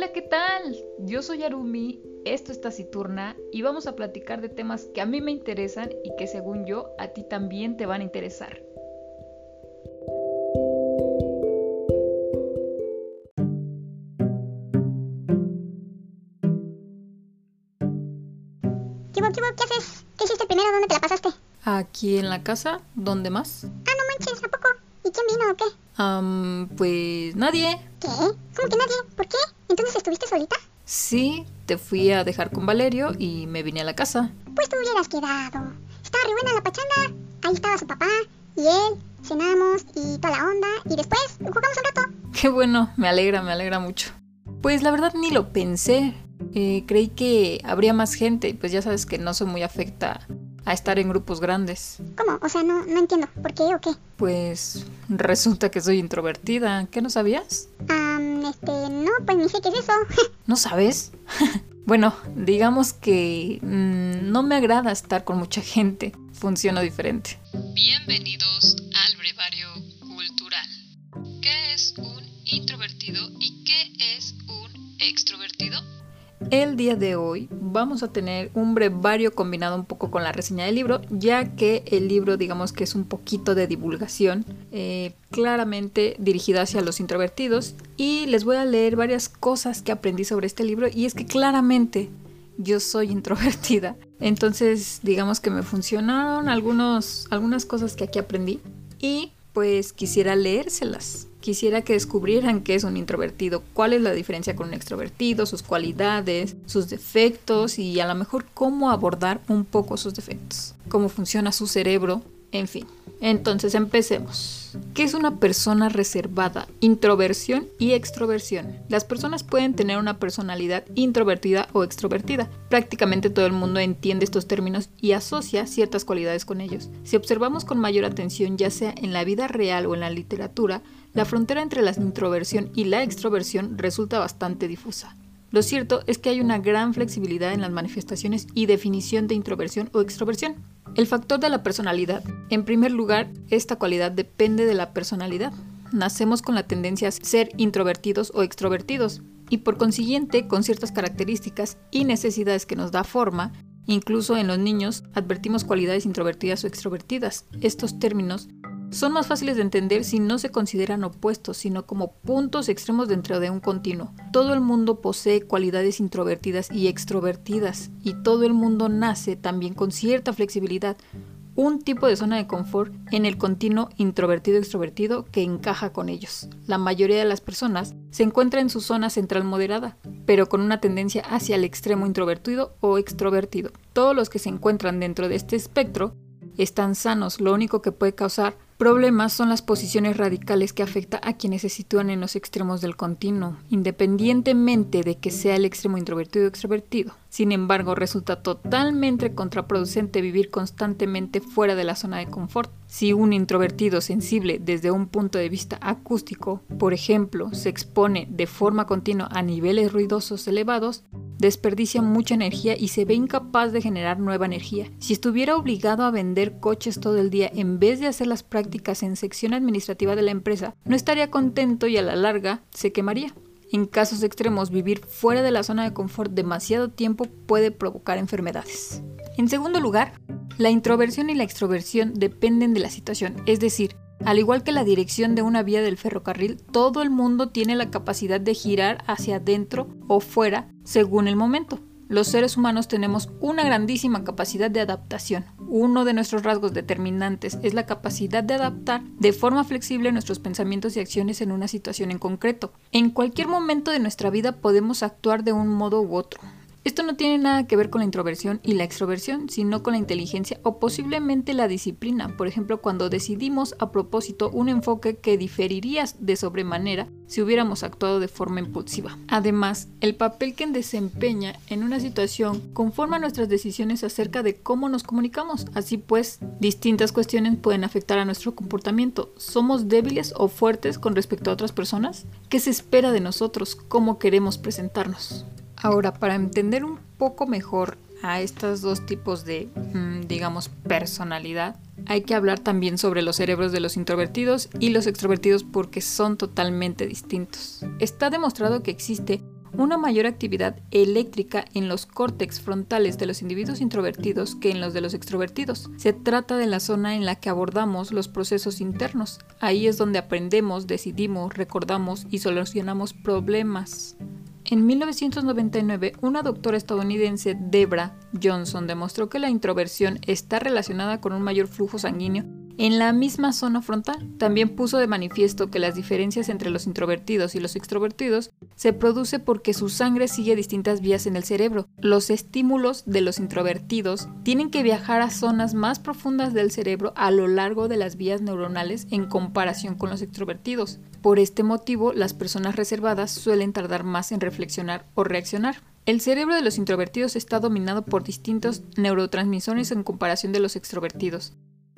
Hola, ¿qué tal? Yo soy Arumi, esto es Taciturna y vamos a platicar de temas que a mí me interesan y que según yo a ti también te van a interesar. ¿Qué, qué? ¿Qué haces? ¿Qué hiciste primero? ¿Dónde te la pasaste? Aquí en la casa, ¿dónde más? Ah, no manches, ¿a poco? ¿Y quién vino o qué? Am, pues nadie. Sí, te fui a dejar con Valerio y me vine a la casa. Pues tú hubieras quedado. Estaba re buena la pachanga. Ahí estaba su papá y él. Cenamos y toda la onda. Y después jugamos un rato. Qué bueno, me alegra, me alegra mucho. Pues la verdad ni lo pensé. Eh, creí que habría más gente, pues ya sabes que no soy muy afecta a estar en grupos grandes. ¿Cómo? O sea, no, no entiendo. ¿Por qué o qué? Pues resulta que soy introvertida. ¿Qué no sabías? Um, este, no, pues ni sé qué es eso. ¿No sabes? bueno, digamos que mm, no me agrada estar con mucha gente. Funciono diferente. Bienvenidos al brevario El día de hoy vamos a tener un brevario combinado un poco con la reseña del libro, ya que el libro digamos que es un poquito de divulgación, eh, claramente dirigido hacia los introvertidos, y les voy a leer varias cosas que aprendí sobre este libro, y es que claramente yo soy introvertida, entonces digamos que me funcionaron algunos, algunas cosas que aquí aprendí, y pues quisiera leérselas. Quisiera que descubrieran qué es un introvertido, cuál es la diferencia con un extrovertido, sus cualidades, sus defectos y a lo mejor cómo abordar un poco sus defectos, cómo funciona su cerebro, en fin. Entonces empecemos. ¿Qué es una persona reservada? Introversión y extroversión. Las personas pueden tener una personalidad introvertida o extrovertida. Prácticamente todo el mundo entiende estos términos y asocia ciertas cualidades con ellos. Si observamos con mayor atención, ya sea en la vida real o en la literatura, la frontera entre la introversión y la extroversión resulta bastante difusa. Lo cierto es que hay una gran flexibilidad en las manifestaciones y definición de introversión o extroversión. El factor de la personalidad. En primer lugar, esta cualidad depende de la personalidad. Nacemos con la tendencia a ser introvertidos o extrovertidos, y por consiguiente con ciertas características y necesidades que nos da forma, incluso en los niños advertimos cualidades introvertidas o extrovertidas. Estos términos son más fáciles de entender si no se consideran opuestos, sino como puntos extremos dentro de un continuo. Todo el mundo posee cualidades introvertidas y extrovertidas, y todo el mundo nace también con cierta flexibilidad, un tipo de zona de confort en el continuo introvertido-extrovertido que encaja con ellos. La mayoría de las personas se encuentra en su zona central moderada, pero con una tendencia hacia el extremo introvertido o extrovertido. Todos los que se encuentran dentro de este espectro están sanos, lo único que puede causar problemas son las posiciones radicales que afecta a quienes se sitúan en los extremos del continuo, independientemente de que sea el extremo introvertido o extrovertido. Sin embargo, resulta totalmente contraproducente vivir constantemente fuera de la zona de confort. Si un introvertido sensible desde un punto de vista acústico, por ejemplo, se expone de forma continua a niveles ruidosos elevados, desperdicia mucha energía y se ve incapaz de generar nueva energía. Si estuviera obligado a vender coches todo el día en vez de hacer las prácticas en sección administrativa de la empresa, no estaría contento y a la larga se quemaría. En casos extremos, vivir fuera de la zona de confort demasiado tiempo puede provocar enfermedades. En segundo lugar, la introversión y la extroversión dependen de la situación, es decir, al igual que la dirección de una vía del ferrocarril, todo el mundo tiene la capacidad de girar hacia adentro o fuera según el momento. Los seres humanos tenemos una grandísima capacidad de adaptación. Uno de nuestros rasgos determinantes es la capacidad de adaptar de forma flexible nuestros pensamientos y acciones en una situación en concreto. En cualquier momento de nuestra vida podemos actuar de un modo u otro. Esto no tiene nada que ver con la introversión y la extroversión, sino con la inteligencia o posiblemente la disciplina. Por ejemplo, cuando decidimos a propósito un enfoque que diferiría de sobremanera si hubiéramos actuado de forma impulsiva. Además, el papel que desempeña en una situación conforma nuestras decisiones acerca de cómo nos comunicamos. Así pues, distintas cuestiones pueden afectar a nuestro comportamiento. ¿Somos débiles o fuertes con respecto a otras personas? ¿Qué se espera de nosotros? ¿Cómo queremos presentarnos? Ahora, para entender un poco mejor a estos dos tipos de, mm, digamos, personalidad, hay que hablar también sobre los cerebros de los introvertidos y los extrovertidos porque son totalmente distintos. Está demostrado que existe una mayor actividad eléctrica en los córtex frontales de los individuos introvertidos que en los de los extrovertidos. Se trata de la zona en la que abordamos los procesos internos. Ahí es donde aprendemos, decidimos, recordamos y solucionamos problemas. En 1999, una doctora estadounidense, Debra Johnson, demostró que la introversión está relacionada con un mayor flujo sanguíneo en la misma zona frontal. También puso de manifiesto que las diferencias entre los introvertidos y los extrovertidos se produce porque su sangre sigue distintas vías en el cerebro. Los estímulos de los introvertidos tienen que viajar a zonas más profundas del cerebro a lo largo de las vías neuronales en comparación con los extrovertidos. Por este motivo, las personas reservadas suelen tardar más en reflexionar o reaccionar. El cerebro de los introvertidos está dominado por distintos neurotransmisores en comparación de los extrovertidos.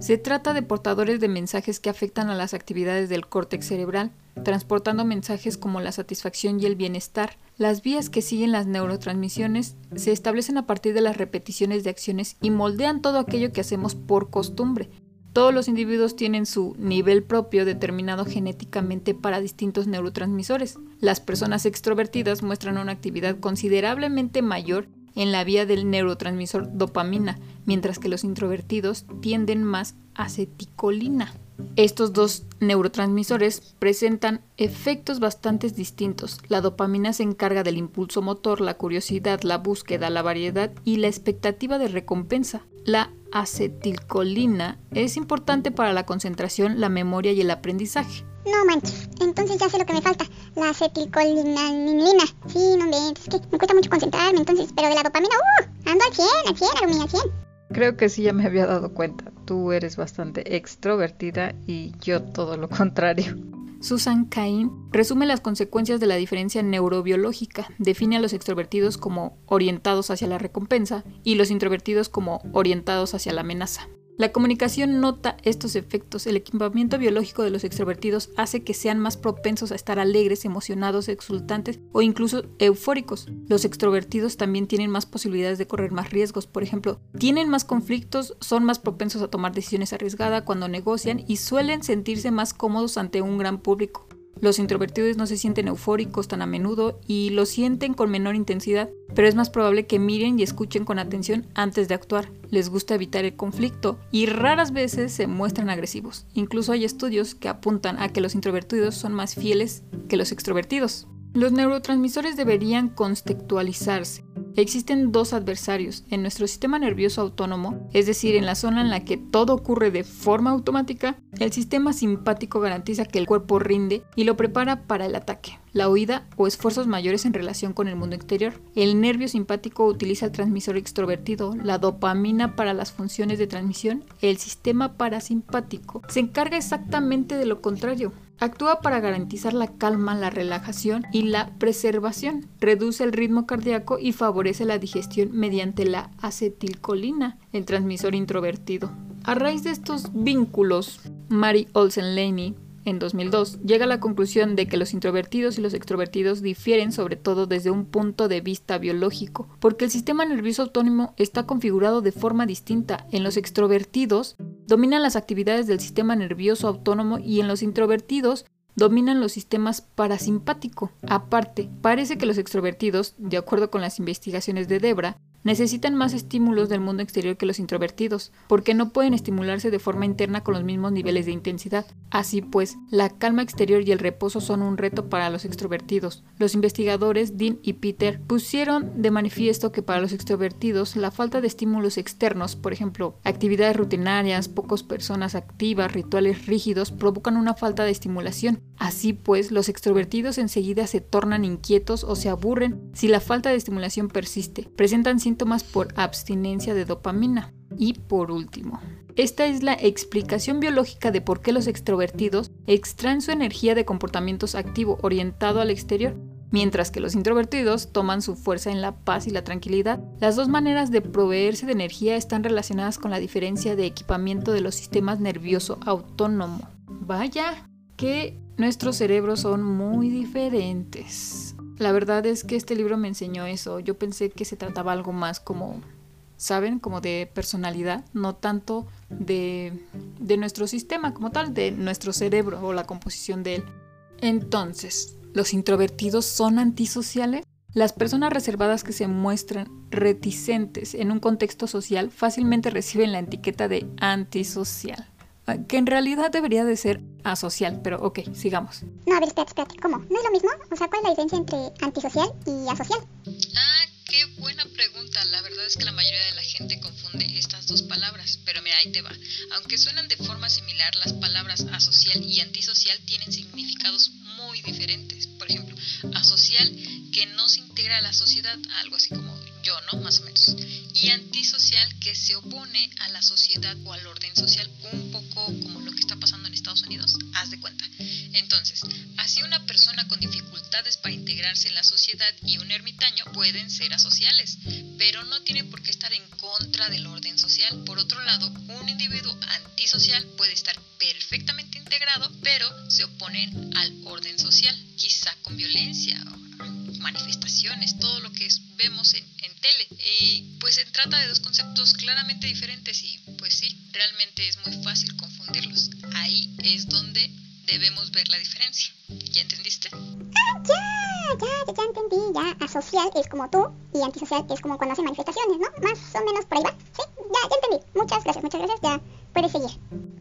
Se trata de portadores de mensajes que afectan a las actividades del córtex cerebral, transportando mensajes como la satisfacción y el bienestar. Las vías que siguen las neurotransmisiones se establecen a partir de las repeticiones de acciones y moldean todo aquello que hacemos por costumbre. Todos los individuos tienen su nivel propio determinado genéticamente para distintos neurotransmisores. Las personas extrovertidas muestran una actividad considerablemente mayor en la vía del neurotransmisor dopamina, mientras que los introvertidos tienden más aceticolina. Estos dos neurotransmisores presentan efectos bastante distintos. La dopamina se encarga del impulso motor, la curiosidad, la búsqueda, la variedad y la expectativa de recompensa. La acetilcolina es importante para la concentración, la memoria y el aprendizaje. No manches, entonces ya sé lo que me falta, la acetilcolinanilina. Sí, no me, es que me cuesta mucho concentrarme, entonces, pero de la dopamina, uh, ando al 100, al 100, Arumi, al 100. Creo que sí, ya me había dado cuenta. Tú eres bastante extrovertida y yo todo lo contrario. Susan Cain resume las consecuencias de la diferencia neurobiológica, define a los extrovertidos como orientados hacia la recompensa y los introvertidos como orientados hacia la amenaza. La comunicación nota estos efectos. El equipamiento biológico de los extrovertidos hace que sean más propensos a estar alegres, emocionados, exultantes o incluso eufóricos. Los extrovertidos también tienen más posibilidades de correr más riesgos. Por ejemplo, tienen más conflictos, son más propensos a tomar decisiones arriesgadas cuando negocian y suelen sentirse más cómodos ante un gran público. Los introvertidos no se sienten eufóricos tan a menudo y lo sienten con menor intensidad, pero es más probable que miren y escuchen con atención antes de actuar. Les gusta evitar el conflicto y raras veces se muestran agresivos. Incluso hay estudios que apuntan a que los introvertidos son más fieles que los extrovertidos. Los neurotransmisores deberían contextualizarse. Existen dos adversarios. En nuestro sistema nervioso autónomo, es decir, en la zona en la que todo ocurre de forma automática, el sistema simpático garantiza que el cuerpo rinde y lo prepara para el ataque, la huida o esfuerzos mayores en relación con el mundo exterior. El nervio simpático utiliza el transmisor extrovertido, la dopamina para las funciones de transmisión. El sistema parasimpático se encarga exactamente de lo contrario. Actúa para garantizar la calma, la relajación y la preservación. Reduce el ritmo cardíaco y favorece la digestión mediante la acetilcolina, el transmisor introvertido. A raíz de estos vínculos, Mary Olsen Laney en 2002, llega a la conclusión de que los introvertidos y los extrovertidos difieren sobre todo desde un punto de vista biológico, porque el sistema nervioso autónomo está configurado de forma distinta. En los extrovertidos dominan las actividades del sistema nervioso autónomo y en los introvertidos dominan los sistemas parasimpático. Aparte, parece que los extrovertidos, de acuerdo con las investigaciones de Debra, necesitan más estímulos del mundo exterior que los introvertidos, porque no pueden estimularse de forma interna con los mismos niveles de intensidad. Así pues, la calma exterior y el reposo son un reto para los extrovertidos. Los investigadores Dean y Peter pusieron de manifiesto que para los extrovertidos la falta de estímulos externos, por ejemplo, actividades rutinarias, pocas personas activas, rituales rígidos, provocan una falta de estimulación. Así pues, los extrovertidos enseguida se tornan inquietos o se aburren si la falta de estimulación persiste. Presentan síntomas por abstinencia de dopamina. Y por último, esta es la explicación biológica de por qué los extrovertidos extraen su energía de comportamientos activo orientado al exterior, mientras que los introvertidos toman su fuerza en la paz y la tranquilidad. Las dos maneras de proveerse de energía están relacionadas con la diferencia de equipamiento de los sistemas nervioso autónomo. Vaya, que nuestros cerebros son muy diferentes. La verdad es que este libro me enseñó eso. Yo pensé que se trataba algo más como, ¿saben? Como de personalidad, no tanto de, de nuestro sistema como tal, de nuestro cerebro o la composición de él. Entonces, ¿los introvertidos son antisociales? las personas reservadas que se muestran reticentes en un contexto social fácilmente reciben la etiqueta de antisocial, que en realidad debería de ser asocial, pero ok, sigamos. No, a ver, espérate, espérate, ¿cómo? ¿No es lo mismo? O sea, ¿cuál es la diferencia entre antisocial y asocial? Ah, qué buena pregunta. La verdad es que la mayoría de la gente confunde estas dos palabras, pero mira, ahí te va. Aunque suenan de forma similar, las palabras asocial se oponen al orden social, quizá con violencia, manifestaciones, todo lo que vemos en, en tele. Y pues se trata de dos conceptos claramente diferentes y pues sí, realmente es muy fácil confundirlos. Ahí es donde debemos ver la diferencia. ¿Ya entendiste? Ah, ya, ya, ya entendí, ya. Asocial es como tú y antisocial es como cuando hacen manifestaciones, ¿no? Más o menos por ahí va. Sí, ya, ya entendí. Muchas gracias, muchas gracias. Ya puedes seguir.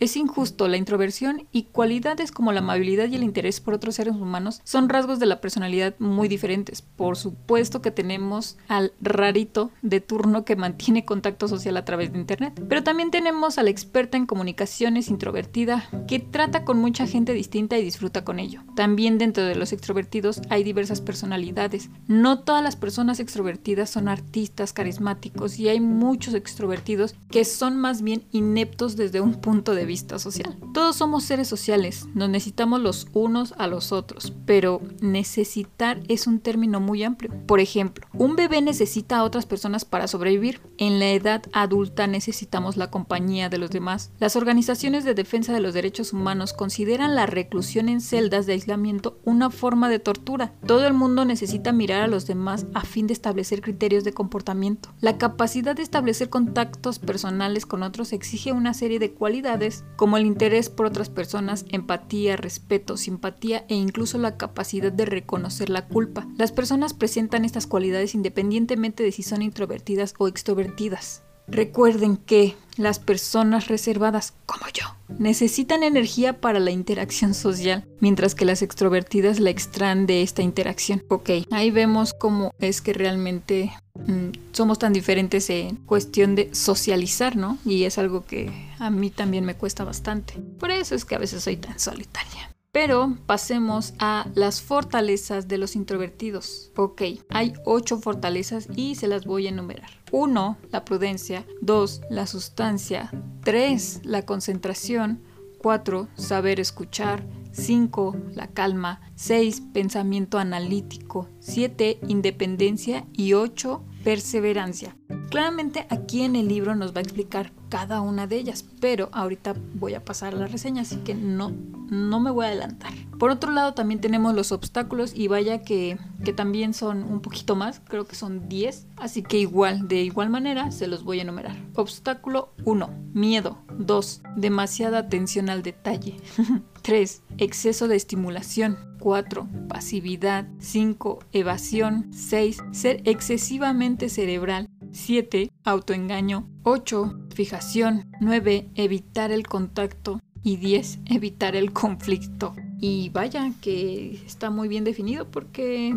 Es injusto, la introversión y cualidades como la amabilidad y el interés por otros seres humanos son rasgos de la personalidad muy diferentes. Por supuesto que tenemos al rarito de turno que mantiene contacto social a través de Internet, pero también tenemos a la experta en comunicaciones introvertida que trata con mucha gente distinta y disfruta con ello. También dentro de los extrovertidos hay diversas personalidades. No todas las personas extrovertidas son artistas carismáticos y hay muchos extrovertidos que son más bien ineptos desde un punto de vista social. Todos somos seres sociales, nos necesitamos los unos a los otros, pero necesitar es un término muy amplio. Por ejemplo, un bebé necesita a otras personas para sobrevivir. En la edad adulta necesitamos la compañía de los demás. Las organizaciones de defensa de los derechos humanos consideran la reclusión en celdas de aislamiento una forma de tortura. Todo el mundo necesita mirar a los demás a fin de establecer criterios de comportamiento. La capacidad de establecer contactos personales con otros exige una serie de cualidades como el interés por otras personas, empatía, respeto, simpatía e incluso la capacidad de reconocer la culpa. Las personas presentan estas cualidades independientemente de si son introvertidas o extrovertidas. Recuerden que las personas reservadas, como yo, necesitan energía para la interacción social, mientras que las extrovertidas la extraen de esta interacción. Ok, ahí vemos cómo es que realmente mm, somos tan diferentes en cuestión de socializar, ¿no? Y es algo que a mí también me cuesta bastante. Por eso es que a veces soy tan solitaria. Pero pasemos a las fortalezas de los introvertidos. Ok, hay ocho fortalezas y se las voy a enumerar. 1. La prudencia. 2. La sustancia. 3. La concentración. 4. Saber escuchar. 5. La calma. 6. Pensamiento analítico. 7. Independencia. Y 8. Perseverancia. Claramente aquí en el libro nos va a explicar cada una de ellas, pero ahorita voy a pasar a la reseña, así que no, no me voy a adelantar. Por otro lado también tenemos los obstáculos y vaya que, que también son un poquito más, creo que son 10, así que igual, de igual manera se los voy a enumerar. Obstáculo 1, miedo. 2, demasiada atención al detalle. 3, exceso de estimulación. 4. Pasividad. 5. Evasión. 6. Ser excesivamente cerebral. 7. Autoengaño. 8. Fijación. 9. Evitar el contacto. Y 10. Evitar el conflicto. Y vaya que está muy bien definido porque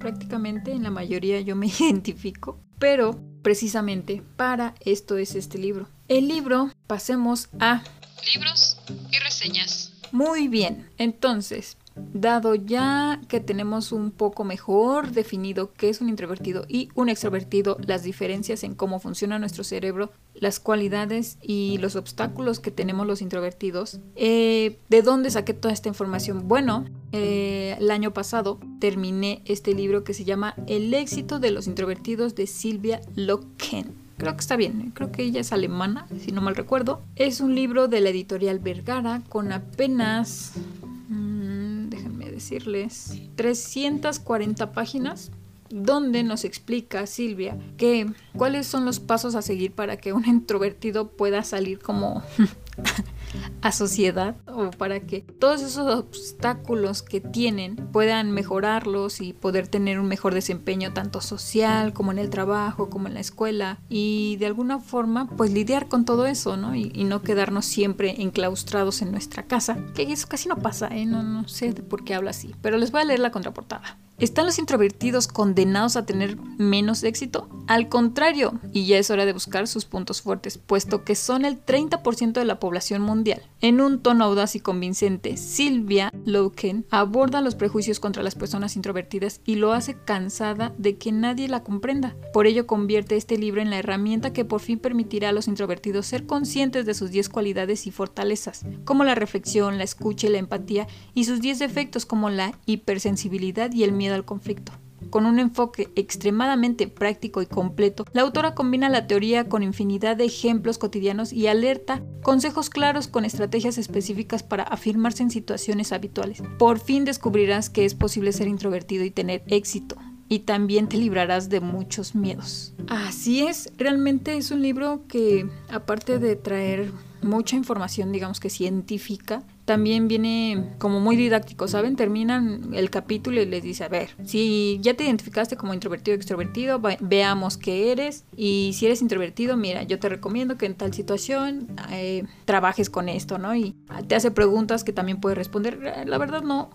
prácticamente en la mayoría yo me identifico. Pero precisamente para esto es este libro. El libro, pasemos a... Libros y reseñas. Muy bien, entonces, Dado ya que tenemos un poco mejor definido qué es un introvertido y un extrovertido, las diferencias en cómo funciona nuestro cerebro, las cualidades y los obstáculos que tenemos los introvertidos, eh, ¿de dónde saqué toda esta información? Bueno, eh, el año pasado terminé este libro que se llama El éxito de los introvertidos de Silvia Loken creo que está bien, creo que ella es alemana, si no mal recuerdo. Es un libro de la editorial Vergara con apenas decirles 340 páginas donde nos explica Silvia que cuáles son los pasos a seguir para que un introvertido pueda salir como a sociedad o para que todos esos obstáculos que tienen puedan mejorarlos y poder tener un mejor desempeño tanto social como en el trabajo, como en la escuela y de alguna forma pues lidiar con todo eso, ¿no? Y, no quedarnos siempre enclaustrados en nuestra casa, que eso casi no pasa, ¿eh? No, no sé por qué habla así, pero les voy a leer la contraportada. ¿Están los introvertidos condenados a tener menos éxito? Al contrario, y ya es hora de buscar sus puntos fuertes, puesto que son el 30% de la población mundial. En un tono audaz y convincente, Silvia Loken aborda los prejuicios contra las personas introvertidas y lo hace cansada de que nadie la comprenda. Por ello convierte este libro en la herramienta que por fin permitirá a los introvertidos ser conscientes de sus 10 cualidades y fortalezas, como la reflexión, la escucha y la empatía, y sus 10 defectos como la hipersensibilidad y el miedo al conflicto. Con un enfoque extremadamente práctico y completo, la autora combina la teoría con infinidad de ejemplos cotidianos y alerta consejos claros con estrategias específicas para afirmarse en situaciones habituales. Por fin descubrirás que es posible ser introvertido y tener éxito y también te librarás de muchos miedos. Así es, realmente es un libro que aparte de traer mucha información, digamos que científica, también viene como muy didáctico, ¿saben? Terminan el capítulo y les dice, a ver, si ya te identificaste como introvertido o extrovertido, veamos qué eres. Y si eres introvertido, mira, yo te recomiendo que en tal situación eh, trabajes con esto, ¿no? Y te hace preguntas que también puedes responder. La verdad no,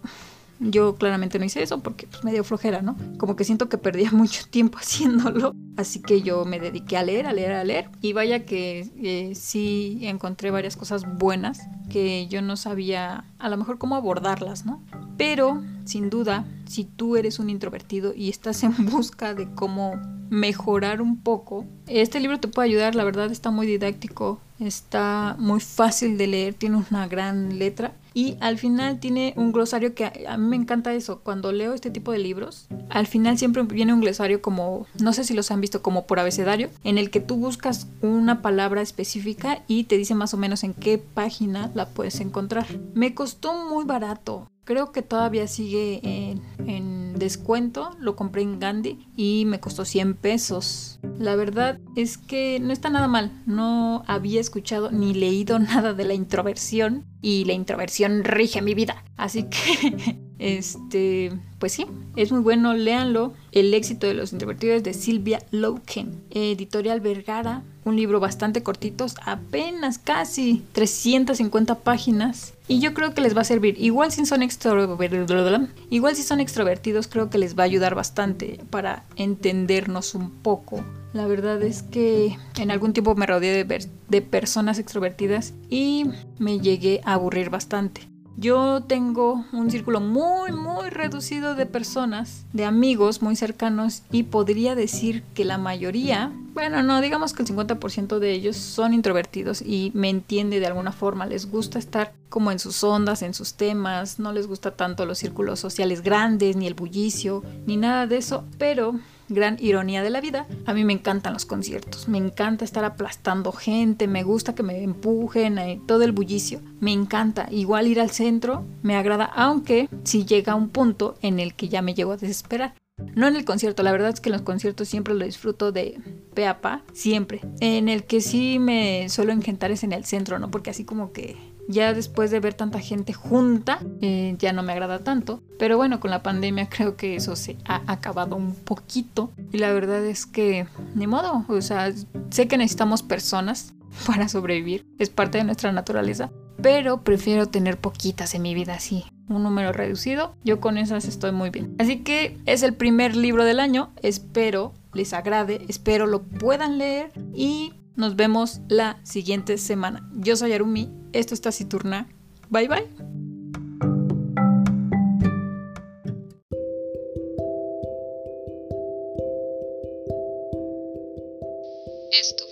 yo claramente no hice eso porque pues medio flojera, ¿no? Como que siento que perdía mucho tiempo haciéndolo. Así que yo me dediqué a leer, a leer, a leer. Y vaya que eh, sí encontré varias cosas buenas que yo no sabía a lo mejor cómo abordarlas, ¿no? Pero, sin duda, si tú eres un introvertido y estás en busca de cómo mejorar un poco, este libro te puede ayudar, la verdad está muy didáctico, está muy fácil de leer, tiene una gran letra y al final tiene un glosario que a, mí me encanta eso. Cuando leo este tipo de libros, al final siempre viene un glosario como, no sé si los han visto, como por abecedario, en el que tú buscas una palabra específica y te dice más o menos en qué página la puedes encontrar. Me costó muy barato. Creo que todavía sigue en, en, descuento. Lo compré en Gandhi y me costó 100 pesos. La verdad es que no está nada mal. No había escuchado ni leído nada de la introversión y la introversión rige mi vida. Así que, este, pues sí, es muy bueno, léanlo. El éxito de los introvertidos de Silvia Loken, editorial Vergara, un libro bastante cortito, apenas casi 350 páginas. Y yo creo que les va a servir. Igual si son extrovertidos, igual si son extrovertidos, creo que les va a ayudar bastante para entendernos un poco la verdad es que en algún tiempo me rodeé de, personas extrovertidas y me llegué a aburrir bastante. Yo tengo un círculo muy, muy reducido de personas, de amigos muy cercanos y podría decir que la mayoría, bueno, no, digamos que el 50% de ellos son introvertidos y me entiende de alguna forma, les gusta estar como en sus ondas, en sus temas, no les gusta tanto los círculos sociales grandes, ni el bullicio, ni nada de eso, pero gran ironía de la vida, a mí me encantan los conciertos, me encanta estar aplastando gente, me gusta que me empujen, eh, todo el bullicio, me encanta. Igual ir al centro me agrada, aunque si llega un punto en el que ya me llego a desesperar. No en el concierto, la verdad es que en los conciertos siempre lo disfruto de pe a pa, siempre. En el que sí me suelo engentar es en el centro, ¿no? Porque así como que ya después de ver tanta gente junta, eh, ya no me agrada tanto. Pero bueno, con la pandemia creo que eso se ha acabado un poquito. Y la verdad es que, ni modo, o sea, sé que necesitamos personas para sobrevivir, es parte de nuestra naturaleza. Pero prefiero tener poquitas en mi vida así, un número reducido. Yo con esas estoy muy bien. Así que es el primer libro del año. Espero les agrade, espero lo puedan leer y nos vemos la siguiente semana. Yo soy Arumi, esto es Taciturna. Bye bye. Esto